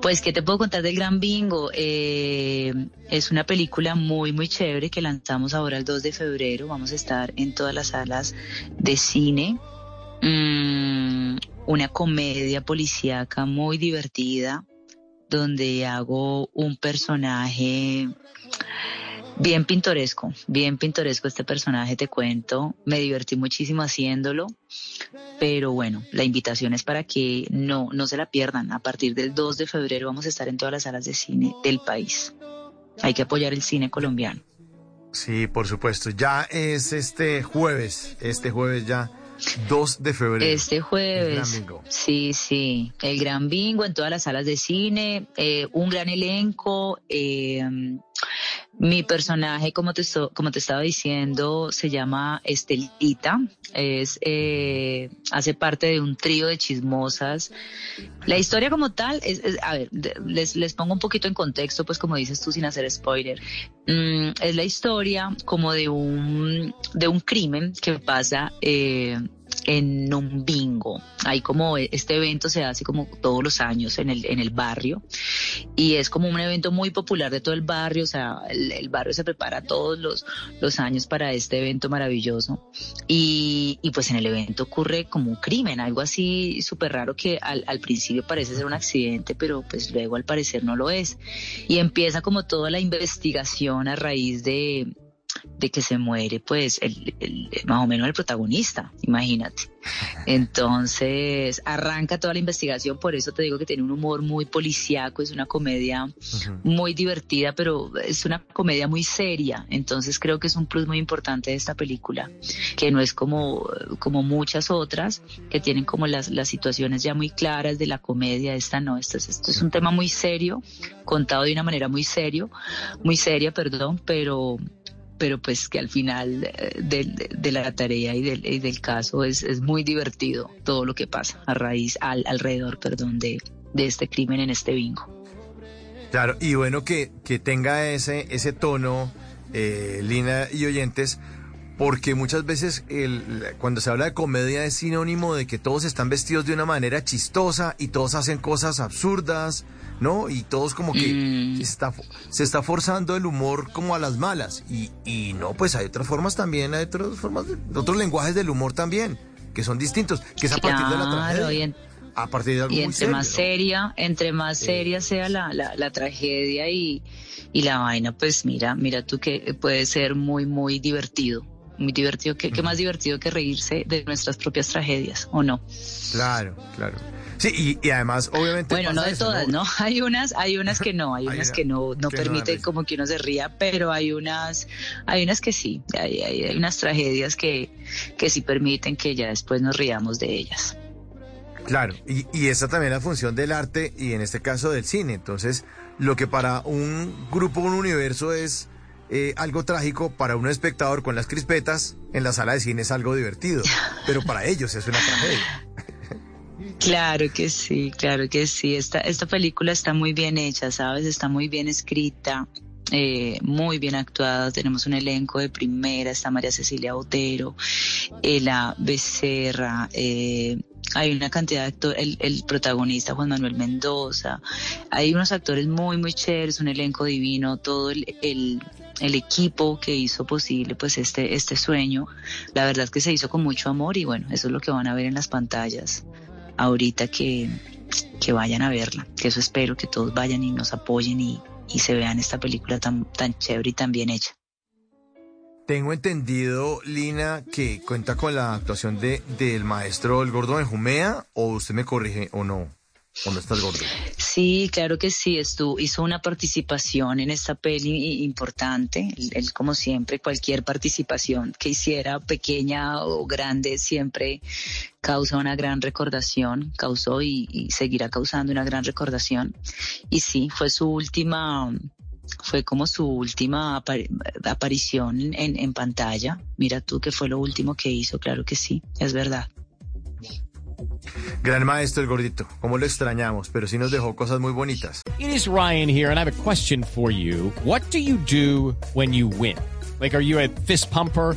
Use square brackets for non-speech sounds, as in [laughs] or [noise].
Pues, ¿qué te puedo contar del Gran Bingo? Eh, es una película muy, muy chévere que lanzamos ahora el 2 de febrero. Vamos a estar en todas las salas de cine. Mm, una comedia policíaca muy divertida donde hago un personaje bien pintoresco, bien pintoresco este personaje, te cuento. Me divertí muchísimo haciéndolo, pero bueno, la invitación es para que no, no se la pierdan. A partir del 2 de febrero vamos a estar en todas las salas de cine del país. Hay que apoyar el cine colombiano. Sí, por supuesto. Ya es este jueves, este jueves ya 2 de febrero. Este jueves. El Gran Bingo. Sí, sí. El Gran Bingo en todas las salas de cine, eh, un gran elenco. eh, mi personaje, como te, como te estaba diciendo, se llama Estelita. Es, eh, hace parte de un trío de chismosas. La historia como tal, es, a ver, les, les pongo un poquito en contexto, pues como dices tú, sin hacer spoiler. Mm, es la historia como de un, de un crimen que pasa eh, en un bingo. Hay como este evento se hace como todos los años en el, en el barrio y es como un evento muy popular de todo el barrio, o sea, el, el barrio se prepara todos los, los años para este evento maravilloso y, y pues en el evento ocurre como un crimen, algo así súper raro que al, al principio parece ser un accidente, pero pues luego al parecer no lo es. Y empieza como toda la investigación a raíz de, de que se muere pues el, el- más o menos el protagonista, imagínate. Entonces arranca toda la investigación, por eso te digo que tiene un humor muy policíaco, es una comedia muy divertida, pero es una comedia muy seria, entonces creo que es un plus muy importante de esta película, que no es como, como muchas otras, que tienen como las, las situaciones ya muy claras de la comedia, esta no, esto es, esto es un tema muy serio, contado de una manera muy serio, muy seria, perdón, pero pero pues que al final eh, de, de la tarea y del, y del caso es, es muy divertido todo lo que pasa a raíz, al, alrededor, perdón, de, de este crimen en este bingo. Claro, y bueno que, que tenga ese, ese tono, eh, Lina y oyentes, porque muchas veces el, cuando se habla de comedia es sinónimo de que todos están vestidos de una manera chistosa y todos hacen cosas absurdas, ¿no? Y todos como que Mm. se, está, se está forzando el humor como a las malas. Y, y no, pues hay otras formas también, hay otras formas, de- otros lenguajes del humor también, que son distintos, que es a partir de la tragedia. y en- a partir de algo Y entre serio, más ¿no? seria, entre más seria sea la, la, la tragedia y, y la vaina, pues mira, mira tú que puede ser muy, muy divertido. Muy divertido, que más divertido que reírse de nuestras propias tragedias, ¿o no? Claro, claro. Sí, y, y además, obviamente. Bueno, no de eso, todas, ¿no? [laughs] Hay unas, hay unas que no, hay [laughs] Hay unas una- que no, no que permiten como que uno se ría, pero hay unas, hay unas que sí, hay, hay, hay unas tragedias que, que sí permiten que ya después nos riamos de ellas. Claro, y, y esa también es la función del arte y en este caso del cine. Entonces, lo que para un grupo, un universo es eh, algo trágico, para un espectador con las crispetas en la sala de cine es algo divertido, pero para ellos es una tragedia. [laughs] Claro que sí, claro que sí. Esta, esta película está muy bien hecha, ¿sabes? Está muy bien escrita, eh, muy bien actuada. Tenemos un elenco de primera, está María Cecilia Botero, Ela Becerra, eh, hay una cantidad de actores, el, el protagonista Juan Manuel Mendoza, hay unos actores muy, muy chéveres, un elenco divino, todo el, el, el equipo que hizo posible pues este, este sueño. La verdad que se hizo con mucho amor y bueno, eso es lo que van a ver en las pantallas ahorita que, que vayan a verla, que eso espero que todos vayan y nos apoyen y, y se vean esta película tan, tan chévere y tan bien hecha. Tengo entendido, Lina, que cuenta con la actuación de del maestro El Gordo de Jumea, o usted me corrige o no. ¿O no estás gordo? Sí, claro que sí. Estuvo, hizo una participación en esta peli importante. Él, como siempre, cualquier participación que hiciera, pequeña o grande, siempre causa una gran recordación, causó y, seguirá causando una gran recordación. Y sí, fue su última, fue como su última aparición en, en pantalla. Mira tú que fue lo último que hizo, claro que sí, es verdad. Gran maestro el gordito, cómo lo extrañamos, pero sí nos dejó cosas muy bonitas. It is Ryan here and I have a question for you. What do you do when you win? Like are you a fist pumper?